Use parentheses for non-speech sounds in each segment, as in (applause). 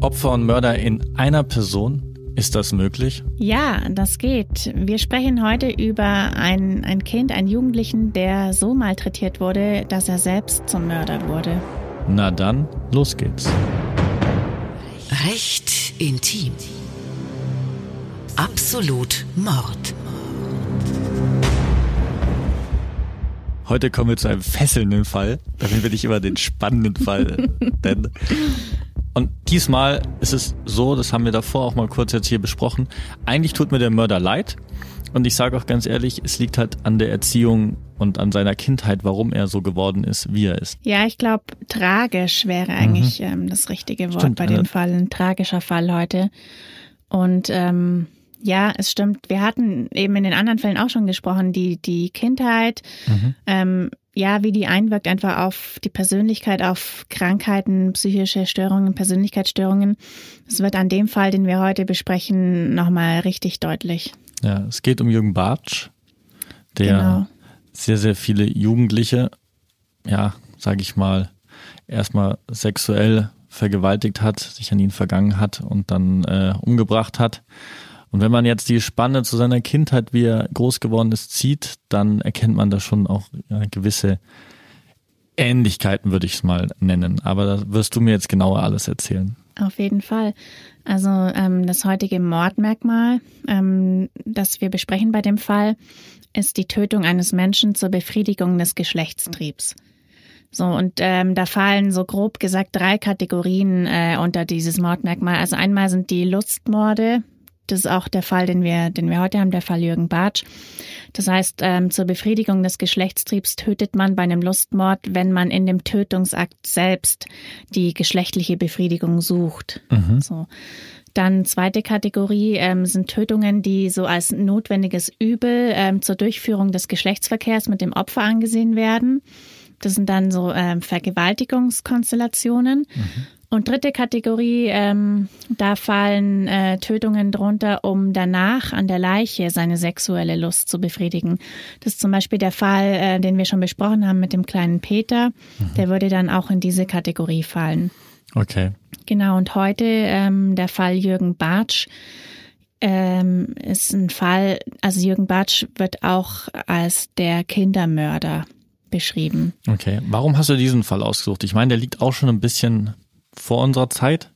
Opfer und Mörder in einer Person? Ist das möglich? Ja, das geht. Wir sprechen heute über ein, ein Kind, einen Jugendlichen, der so malträtiert wurde, dass er selbst zum Mörder wurde. Na dann, los geht's. Recht intim. Absolut Mord. Heute kommen wir zu einem fesselnden Fall. Damit will ich immer den spannenden Fall (laughs) nennen. Und diesmal ist es so, das haben wir davor auch mal kurz jetzt hier besprochen. Eigentlich tut mir der Mörder leid. Und ich sage auch ganz ehrlich, es liegt halt an der Erziehung und an seiner Kindheit, warum er so geworden ist, wie er ist. Ja, ich glaube, tragisch wäre eigentlich mhm. ähm, das richtige Wort stimmt, bei dem Fall. Ein tragischer Fall heute. Und ähm, ja, es stimmt. Wir hatten eben in den anderen Fällen auch schon gesprochen, die, die Kindheit, mhm. ähm, ja, wie die einwirkt einfach auf die Persönlichkeit, auf Krankheiten, psychische Störungen, Persönlichkeitsstörungen. Es wird an dem Fall, den wir heute besprechen, nochmal richtig deutlich. Ja, es geht um Jürgen Bartsch, der genau. sehr, sehr viele Jugendliche, ja, sage ich mal, erstmal sexuell vergewaltigt hat, sich an ihn vergangen hat und dann äh, umgebracht hat. Und wenn man jetzt die Spanne zu seiner Kindheit, wie er groß geworden ist, zieht, dann erkennt man da schon auch gewisse Ähnlichkeiten, würde ich es mal nennen. Aber da wirst du mir jetzt genauer alles erzählen. Auf jeden Fall. Also ähm, das heutige Mordmerkmal, ähm, das wir besprechen bei dem Fall, ist die Tötung eines Menschen zur Befriedigung des Geschlechtstriebs. So, und ähm, da fallen so grob gesagt drei Kategorien äh, unter dieses Mordmerkmal. Also einmal sind die Lustmorde, das ist auch der Fall, den wir, den wir heute haben, der Fall Jürgen Bartsch. Das heißt, ähm, zur Befriedigung des Geschlechtstriebs tötet man bei einem Lustmord, wenn man in dem Tötungsakt selbst die geschlechtliche Befriedigung sucht. Mhm. So. Dann zweite Kategorie ähm, sind Tötungen, die so als notwendiges Übel ähm, zur Durchführung des Geschlechtsverkehrs mit dem Opfer angesehen werden. Das sind dann so ähm, Vergewaltigungskonstellationen. Mhm. Und dritte Kategorie, ähm, da fallen äh, Tötungen drunter, um danach an der Leiche seine sexuelle Lust zu befriedigen. Das ist zum Beispiel der Fall, äh, den wir schon besprochen haben mit dem kleinen Peter. Mhm. Der würde dann auch in diese Kategorie fallen. Okay. Genau, und heute ähm, der Fall Jürgen Bartsch ähm, ist ein Fall, also Jürgen Bartsch wird auch als der Kindermörder beschrieben. Okay, warum hast du diesen Fall ausgesucht? Ich meine, der liegt auch schon ein bisschen vor unserer Zeit.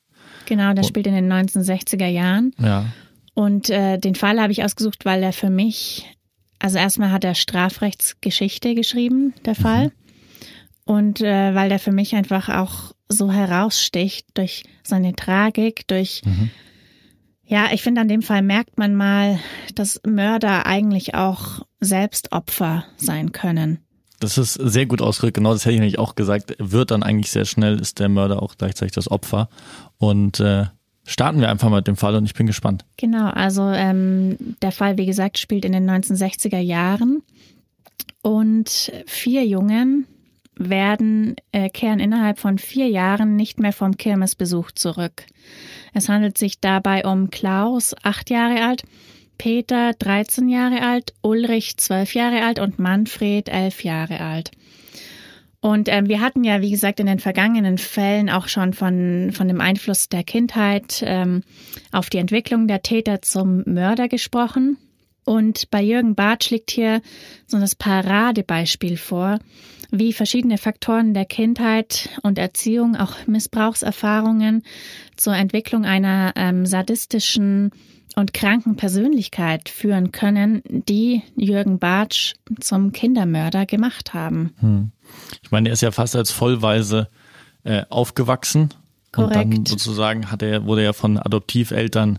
Genau, der spielt in den 1960er Jahren. Ja. Und äh, den Fall habe ich ausgesucht, weil er für mich, also erstmal hat er Strafrechtsgeschichte geschrieben, der Fall. Mhm. Und äh, weil der für mich einfach auch so heraussticht durch seine Tragik, durch, mhm. ja, ich finde, an dem Fall merkt man mal, dass Mörder eigentlich auch selbst Opfer sein können. Das ist sehr gut ausgedrückt. Genau das hätte ich nämlich auch gesagt. Wird dann eigentlich sehr schnell, ist der Mörder auch gleichzeitig das Opfer. Und äh, starten wir einfach mal mit dem Fall und ich bin gespannt. Genau, also ähm, der Fall, wie gesagt, spielt in den 1960er Jahren. Und vier Jungen werden, äh, kehren innerhalb von vier Jahren nicht mehr vom Kirmesbesuch zurück. Es handelt sich dabei um Klaus, acht Jahre alt, Peter 13 Jahre alt, Ulrich 12 Jahre alt und Manfred 11 Jahre alt. Und ähm, wir hatten ja, wie gesagt, in den vergangenen Fällen auch schon von, von dem Einfluss der Kindheit ähm, auf die Entwicklung der Täter zum Mörder gesprochen. Und bei Jürgen Bartsch liegt hier so das Paradebeispiel vor, wie verschiedene Faktoren der Kindheit und Erziehung, auch Missbrauchserfahrungen zur Entwicklung einer ähm, sadistischen und kranken Persönlichkeit führen können, die Jürgen Bartsch zum Kindermörder gemacht haben. Hm. Ich meine, er ist ja fast als Vollweise äh, aufgewachsen. Korrekt. Und dann sozusagen hat er, wurde er von Adoptiveltern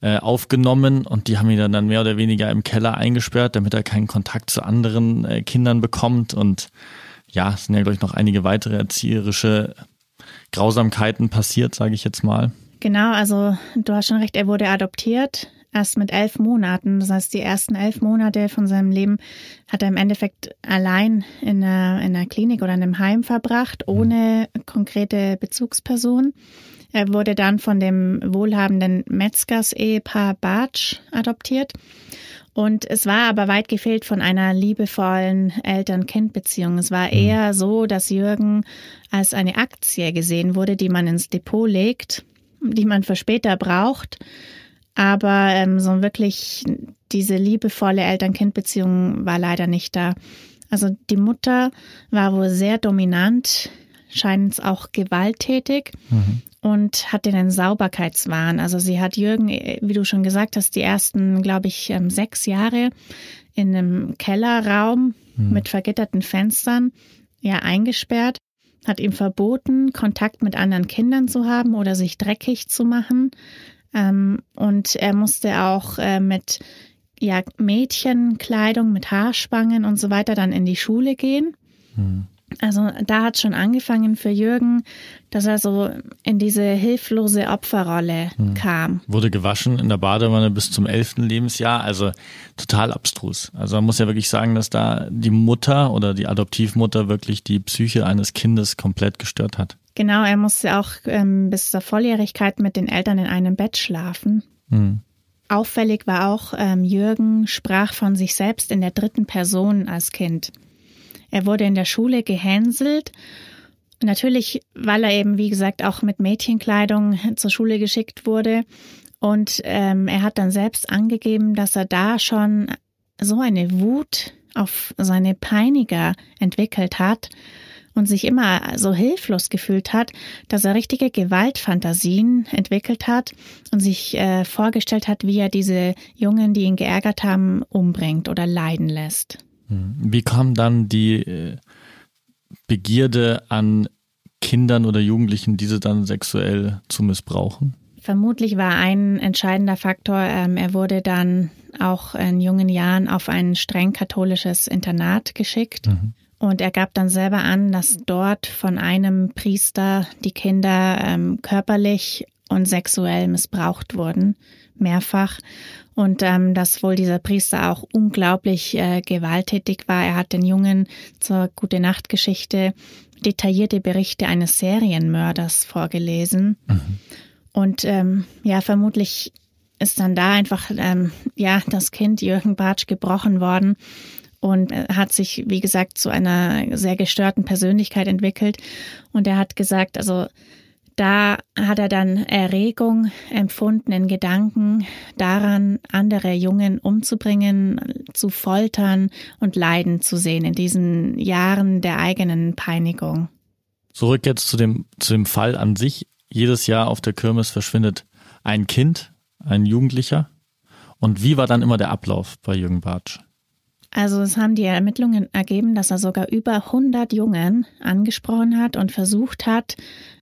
äh, aufgenommen und die haben ihn dann, mehr oder weniger im Keller eingesperrt, damit er keinen Kontakt zu anderen äh, Kindern bekommt. Und ja, es sind ja, glaube ich, noch einige weitere erzieherische Grausamkeiten passiert, sage ich jetzt mal. Genau, also du hast schon recht, er wurde adoptiert, erst mit elf Monaten. Das heißt, die ersten elf Monate von seinem Leben hat er im Endeffekt allein in einer, in einer Klinik oder in einem Heim verbracht, ohne konkrete Bezugsperson. Er wurde dann von dem wohlhabenden Metzgers-Ehepaar Bartsch adoptiert. Und es war aber weit gefehlt von einer liebevollen Eltern-Kind-Beziehung. Es war mhm. eher so, dass Jürgen als eine Aktie gesehen wurde, die man ins Depot legt die man für später braucht. Aber ähm, so wirklich diese liebevolle Eltern-Kind-Beziehung war leider nicht da. Also die Mutter war wohl sehr dominant, scheint auch gewalttätig mhm. und hatte einen Sauberkeitswahn. Also sie hat Jürgen, wie du schon gesagt hast, die ersten, glaube ich, ähm, sechs Jahre in einem Kellerraum mhm. mit vergitterten Fenstern ja eingesperrt, hat ihm verboten, Kontakt mit anderen Kindern zu haben oder sich dreckig zu machen. Ähm, und er musste auch äh, mit ja, Mädchenkleidung mit Haarspangen und so weiter dann in die Schule gehen. Mhm. Also da hat schon angefangen für Jürgen, dass er so in diese hilflose Opferrolle hm. kam. Wurde gewaschen in der Badewanne bis zum elften Lebensjahr, also total abstrus. Also man muss ja wirklich sagen, dass da die Mutter oder die Adoptivmutter wirklich die Psyche eines Kindes komplett gestört hat. Genau, er musste auch ähm, bis zur Volljährigkeit mit den Eltern in einem Bett schlafen. Hm. Auffällig war auch, ähm, Jürgen sprach von sich selbst in der dritten Person als Kind. Er wurde in der Schule gehänselt. Natürlich, weil er eben, wie gesagt, auch mit Mädchenkleidung zur Schule geschickt wurde. Und ähm, er hat dann selbst angegeben, dass er da schon so eine Wut auf seine Peiniger entwickelt hat und sich immer so hilflos gefühlt hat, dass er richtige Gewaltfantasien entwickelt hat und sich äh, vorgestellt hat, wie er diese Jungen, die ihn geärgert haben, umbringt oder leiden lässt. Hm. Wie kam dann die äh, Begierde an Kindern oder Jugendlichen, diese dann sexuell zu missbrauchen? Vermutlich war ein entscheidender Faktor, ähm, er wurde dann auch in jungen Jahren auf ein streng katholisches Internat geschickt. Mhm. Und er gab dann selber an, dass dort von einem Priester die Kinder ähm, körperlich und sexuell missbraucht wurden, mehrfach. Und ähm, dass wohl dieser Priester auch unglaublich äh, gewalttätig war. Er hat den Jungen zur Gute Nacht Geschichte detaillierte Berichte eines Serienmörders vorgelesen. Mhm. Und ähm, ja, vermutlich ist dann da einfach ähm, ja das Kind Jürgen Bartsch gebrochen worden und hat sich, wie gesagt, zu einer sehr gestörten Persönlichkeit entwickelt. Und er hat gesagt, also da hat er dann Erregung empfunden in Gedanken daran, andere Jungen umzubringen, zu foltern und leiden zu sehen in diesen Jahren der eigenen Peinigung. Zurück jetzt zu dem, zu dem Fall an sich. Jedes Jahr auf der Kirmes verschwindet ein Kind, ein Jugendlicher. Und wie war dann immer der Ablauf bei Jürgen Bartsch? Also es haben die Ermittlungen ergeben, dass er sogar über 100 Jungen angesprochen hat und versucht hat,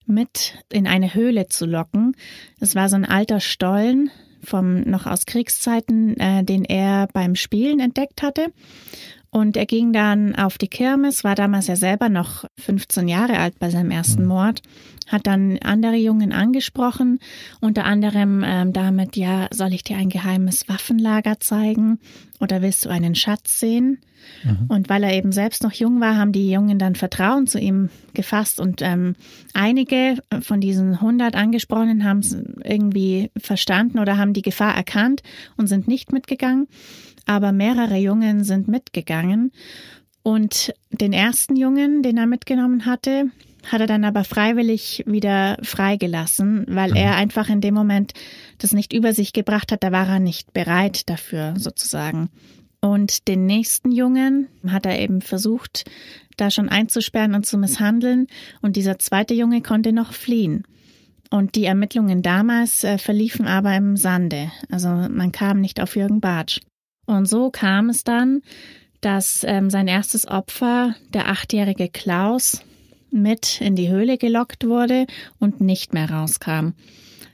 mit in eine Höhle zu locken. Es war so ein alter Stollen vom noch aus Kriegszeiten, äh, den er beim Spielen entdeckt hatte. Und er ging dann auf die Kirmes, war damals ja selber noch 15 Jahre alt bei seinem ersten mhm. Mord hat dann andere Jungen angesprochen, unter anderem ähm, damit, ja, soll ich dir ein geheimes Waffenlager zeigen oder willst du einen Schatz sehen? Mhm. Und weil er eben selbst noch jung war, haben die Jungen dann Vertrauen zu ihm gefasst und ähm, einige von diesen 100 Angesprochenen haben es irgendwie verstanden oder haben die Gefahr erkannt und sind nicht mitgegangen, aber mehrere Jungen sind mitgegangen. Und den ersten Jungen, den er mitgenommen hatte, hat er dann aber freiwillig wieder freigelassen, weil mhm. er einfach in dem Moment das nicht über sich gebracht hat. Da war er nicht bereit dafür sozusagen. Und den nächsten Jungen hat er eben versucht, da schon einzusperren und zu misshandeln. Und dieser zweite Junge konnte noch fliehen. Und die Ermittlungen damals äh, verliefen aber im Sande. Also man kam nicht auf Jürgen Bartsch. Und so kam es dann, dass ähm, sein erstes Opfer, der achtjährige Klaus, mit in die Höhle gelockt wurde und nicht mehr rauskam.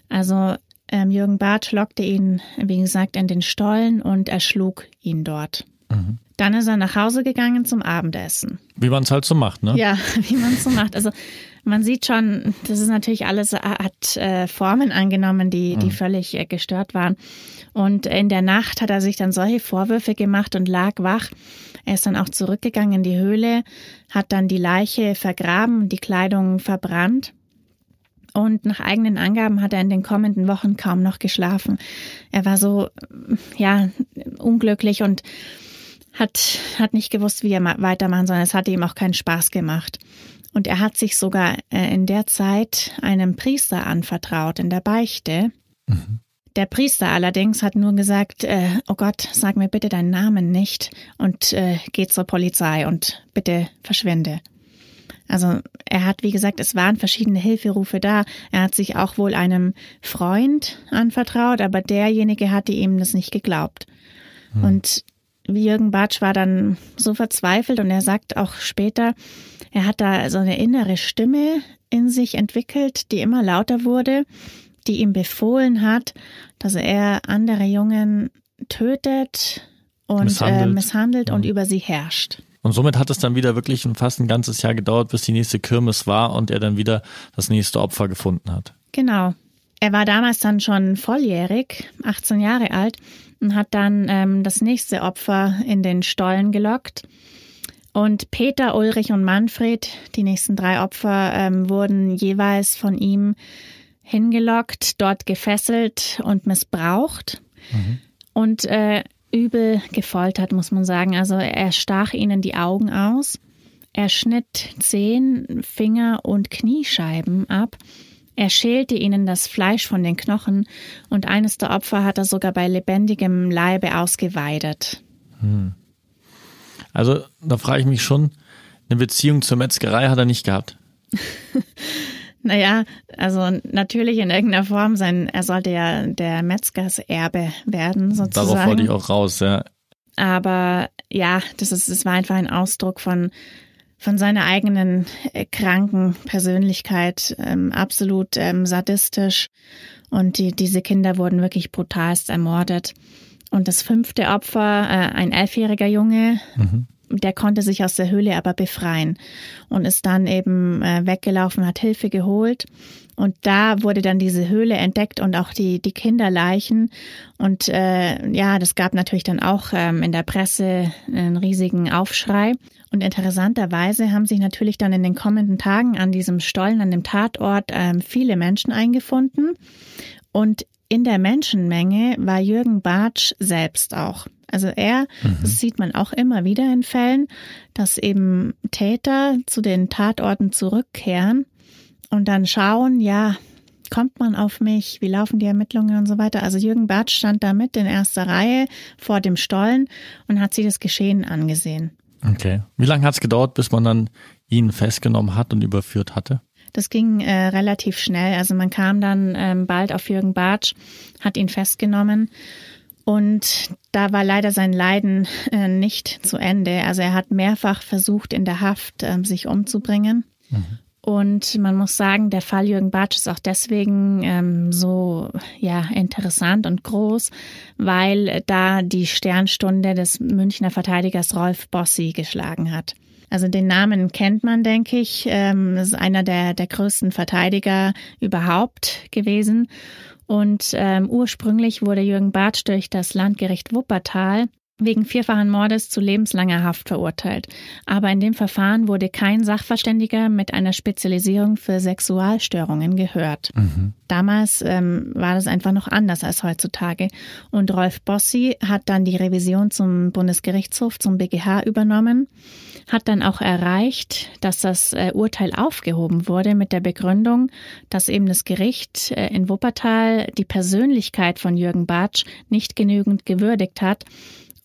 Also ähm, Jürgen Barth lockte ihn, wie gesagt, in den Stollen und erschlug ihn dort. Mhm. Dann ist er nach Hause gegangen zum Abendessen. Wie man es halt so macht, ne? Ja, (laughs) wie man es so macht. Also man sieht schon, das ist natürlich alles, hat äh, Formen angenommen, die, die mhm. völlig äh, gestört waren. Und in der Nacht hat er sich dann solche Vorwürfe gemacht und lag wach. Er ist dann auch zurückgegangen in die Höhle, hat dann die Leiche vergraben, die Kleidung verbrannt. Und nach eigenen Angaben hat er in den kommenden Wochen kaum noch geschlafen. Er war so, ja, unglücklich und hat, hat nicht gewusst, wie er weitermachen soll. Es hat ihm auch keinen Spaß gemacht. Und er hat sich sogar äh, in der Zeit einem Priester anvertraut in der Beichte. Mhm. Der Priester allerdings hat nur gesagt, äh, oh Gott, sag mir bitte deinen Namen nicht und äh, geh zur Polizei und bitte verschwinde. Also er hat, wie gesagt, es waren verschiedene Hilferufe da. Er hat sich auch wohl einem Freund anvertraut, aber derjenige hatte ihm das nicht geglaubt. Hm. Und Jürgen Bartsch war dann so verzweifelt und er sagt auch später, er hat da so eine innere Stimme in sich entwickelt, die immer lauter wurde, die ihm befohlen hat, dass er andere Jungen tötet und misshandelt, äh, misshandelt ja. und über sie herrscht. Und somit hat es dann wieder wirklich fast ein ganzes Jahr gedauert, bis die nächste Kirmes war und er dann wieder das nächste Opfer gefunden hat. Genau. Er war damals dann schon volljährig, 18 Jahre alt, und hat dann ähm, das nächste Opfer in den Stollen gelockt. Und Peter, Ulrich und Manfred, die nächsten drei Opfer, ähm, wurden jeweils von ihm hingelockt, dort gefesselt und missbraucht. Mhm. Und äh, übel gefoltert, muss man sagen. Also er stach ihnen die Augen aus. Er schnitt Zehen, Finger und Kniescheiben ab. Er schälte ihnen das Fleisch von den Knochen und eines der Opfer hat er sogar bei lebendigem Leibe ausgeweidet. Hm. Also da frage ich mich schon, eine Beziehung zur Metzgerei hat er nicht gehabt. (laughs) Naja, also natürlich in irgendeiner Form sein, er sollte ja der Metzgerserbe werden, sozusagen. Darauf wollte ich auch raus, ja. Aber ja, das ist, es war einfach ein Ausdruck von, von seiner eigenen äh, kranken Persönlichkeit, ähm, absolut ähm, sadistisch. Und die, diese Kinder wurden wirklich brutalst ermordet. Und das fünfte Opfer, äh, ein elfjähriger Junge, mhm der konnte sich aus der Höhle aber befreien und ist dann eben äh, weggelaufen, hat Hilfe geholt. Und da wurde dann diese Höhle entdeckt und auch die, die Kinderleichen. Und äh, ja, das gab natürlich dann auch ähm, in der Presse einen riesigen Aufschrei. Und interessanterweise haben sich natürlich dann in den kommenden Tagen an diesem Stollen, an dem Tatort, ähm, viele Menschen eingefunden. Und in der Menschenmenge war Jürgen Bartsch selbst auch. Also er, mhm. das sieht man auch immer wieder in Fällen, dass eben Täter zu den Tatorten zurückkehren und dann schauen, ja, kommt man auf mich, wie laufen die Ermittlungen und so weiter. Also Jürgen Bartsch stand da mit in erster Reihe vor dem Stollen und hat sich das Geschehen angesehen. Okay. Wie lange hat es gedauert, bis man dann ihn festgenommen hat und überführt hatte? Das ging äh, relativ schnell. Also man kam dann ähm, bald auf Jürgen Bartsch, hat ihn festgenommen und da war leider sein Leiden äh, nicht zu Ende. Also er hat mehrfach versucht, in der Haft äh, sich umzubringen. Mhm. Und man muss sagen, der Fall Jürgen Bartsch ist auch deswegen ähm, so ja interessant und groß, weil da die Sternstunde des Münchner Verteidigers Rolf Bossi geschlagen hat. Also den Namen kennt man, denke ich. Ähm, ist einer der, der größten Verteidiger überhaupt gewesen. Und ähm, ursprünglich wurde Jürgen Bartsch durch das Landgericht Wuppertal wegen vierfachen Mordes zu lebenslanger Haft verurteilt. Aber in dem Verfahren wurde kein Sachverständiger mit einer Spezialisierung für Sexualstörungen gehört. Mhm. Damals ähm, war das einfach noch anders als heutzutage. Und Rolf Bossi hat dann die Revision zum Bundesgerichtshof, zum BGH übernommen hat dann auch erreicht, dass das äh, Urteil aufgehoben wurde mit der Begründung, dass eben das Gericht äh, in Wuppertal die Persönlichkeit von Jürgen Bartsch nicht genügend gewürdigt hat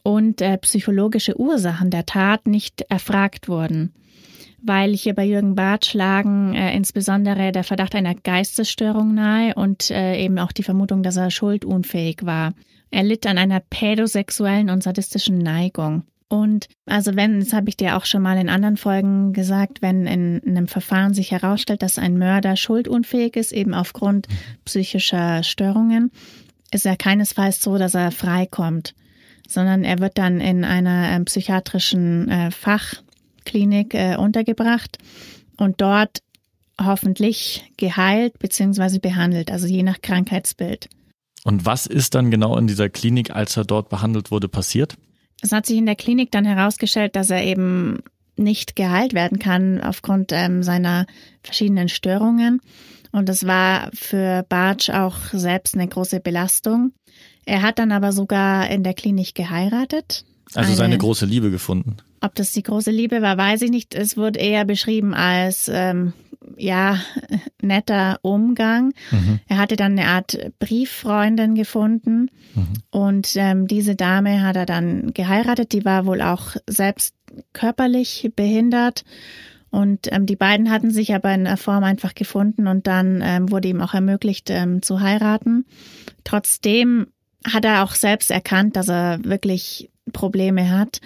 und äh, psychologische Ursachen der Tat nicht erfragt wurden. Weil hier bei Jürgen Bartsch lagen äh, insbesondere der Verdacht einer Geistesstörung nahe und äh, eben auch die Vermutung, dass er schuldunfähig war. Er litt an einer pädosexuellen und sadistischen Neigung. Und also wenn, das habe ich dir auch schon mal in anderen Folgen gesagt, wenn in einem Verfahren sich herausstellt, dass ein Mörder schuldunfähig ist, eben aufgrund psychischer Störungen, ist er keinesfalls so, dass er freikommt, sondern er wird dann in einer äh, psychiatrischen äh, Fachklinik äh, untergebracht und dort hoffentlich geheilt bzw. behandelt, also je nach Krankheitsbild. Und was ist dann genau in dieser Klinik, als er dort behandelt wurde, passiert? Es hat sich in der Klinik dann herausgestellt, dass er eben nicht geheilt werden kann aufgrund ähm, seiner verschiedenen Störungen. Und das war für Bartsch auch selbst eine große Belastung. Er hat dann aber sogar in der Klinik geheiratet Also eine, seine große Liebe gefunden. Ob das die große Liebe war, weiß ich nicht. Es wurde eher beschrieben als ähm, ja (laughs) netter Umgang. Mhm. Er hatte dann eine Art Brieffreundin gefunden mhm. und ähm, diese Dame hat er dann geheiratet. Die war wohl auch selbst körperlich behindert. Und ähm, die beiden hatten sich aber in einer Form einfach gefunden und dann ähm, wurde ihm auch ermöglicht ähm, zu heiraten. Trotzdem hat er auch selbst erkannt, dass er wirklich Probleme hat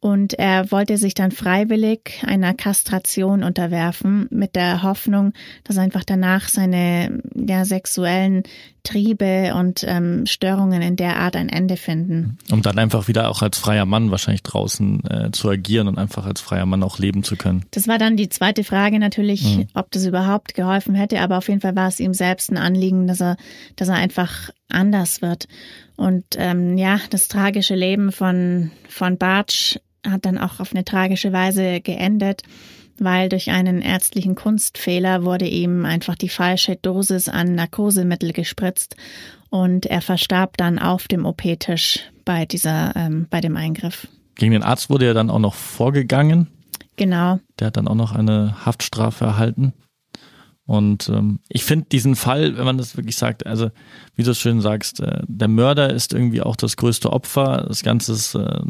und er wollte sich dann freiwillig einer Kastration unterwerfen, mit der Hoffnung, dass einfach danach seine ja, sexuellen Triebe und ähm, Störungen in der Art ein Ende finden. Um dann einfach wieder auch als freier Mann wahrscheinlich draußen äh, zu agieren und einfach als freier Mann auch leben zu können. Das war dann die zweite Frage natürlich, mhm. ob das überhaupt geholfen hätte, aber auf jeden Fall war es ihm selbst ein Anliegen, dass er, dass er einfach anders wird. Und ähm, ja, das tragische Leben von, von Bartsch hat dann auch auf eine tragische Weise geendet, weil durch einen ärztlichen Kunstfehler wurde ihm einfach die falsche Dosis an Narkosemittel gespritzt und er verstarb dann auf dem OP-Tisch bei dieser, ähm, bei dem Eingriff. Gegen den Arzt wurde er dann auch noch vorgegangen. Genau. Der hat dann auch noch eine Haftstrafe erhalten. Und ähm, ich finde diesen Fall, wenn man das wirklich sagt, also wie du es schön sagst, äh, der Mörder ist irgendwie auch das größte Opfer. Das Ganze ist äh,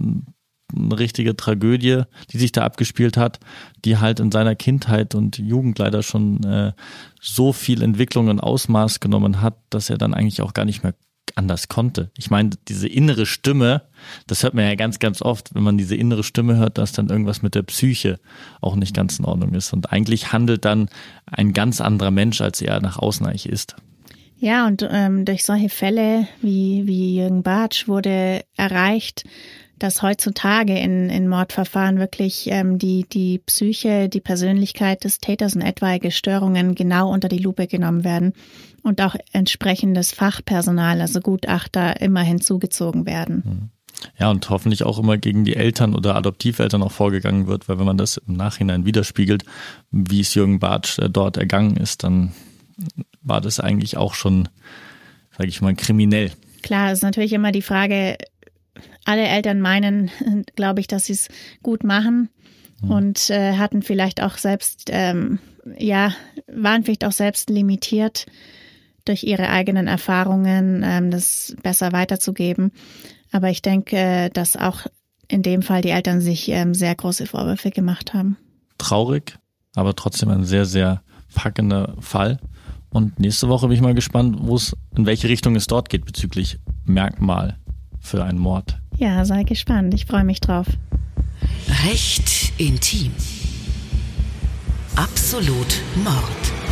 eine richtige Tragödie, die sich da abgespielt hat, die halt in seiner Kindheit und Jugend leider schon äh, so viel Entwicklung und Ausmaß genommen hat, dass er dann eigentlich auch gar nicht mehr anders konnte. Ich meine, diese innere Stimme, das hört man ja ganz, ganz oft, wenn man diese innere Stimme hört, dass dann irgendwas mit der Psyche auch nicht ganz in Ordnung ist. Und eigentlich handelt dann ein ganz anderer Mensch, als er nach außen eigentlich ist. Ja, und ähm, durch solche Fälle wie, wie Jürgen Bartsch wurde erreicht, dass heutzutage in, in Mordverfahren wirklich ähm, die, die Psyche, die Persönlichkeit des Täters und etwaige Störungen genau unter die Lupe genommen werden und auch entsprechendes Fachpersonal, also Gutachter, immer hinzugezogen werden. Hm. Ja, und hoffentlich auch immer gegen die Eltern oder Adoptiveltern auch vorgegangen wird, weil wenn man das im Nachhinein widerspiegelt, wie es Jürgen Bartsch äh, dort ergangen ist, dann war das eigentlich auch schon, sage ich mal, kriminell. Klar, ist natürlich immer die Frage, alle Eltern meinen, (laughs) glaube ich, dass sie es gut machen mhm. und äh, hatten vielleicht auch selbst, ähm, ja, waren vielleicht auch selbst limitiert durch ihre eigenen Erfahrungen, ähm, das besser weiterzugeben. Aber ich denke, dass auch in dem Fall die Eltern sich ähm, sehr große Vorwürfe gemacht haben. Traurig, aber trotzdem ein sehr, sehr packender Fall. Und nächste Woche bin ich mal gespannt, wo es, in welche Richtung es dort geht bezüglich Merkmal für einen Mord. Ja, sei gespannt. Ich freue mich drauf. Recht intim. Absolut Mord.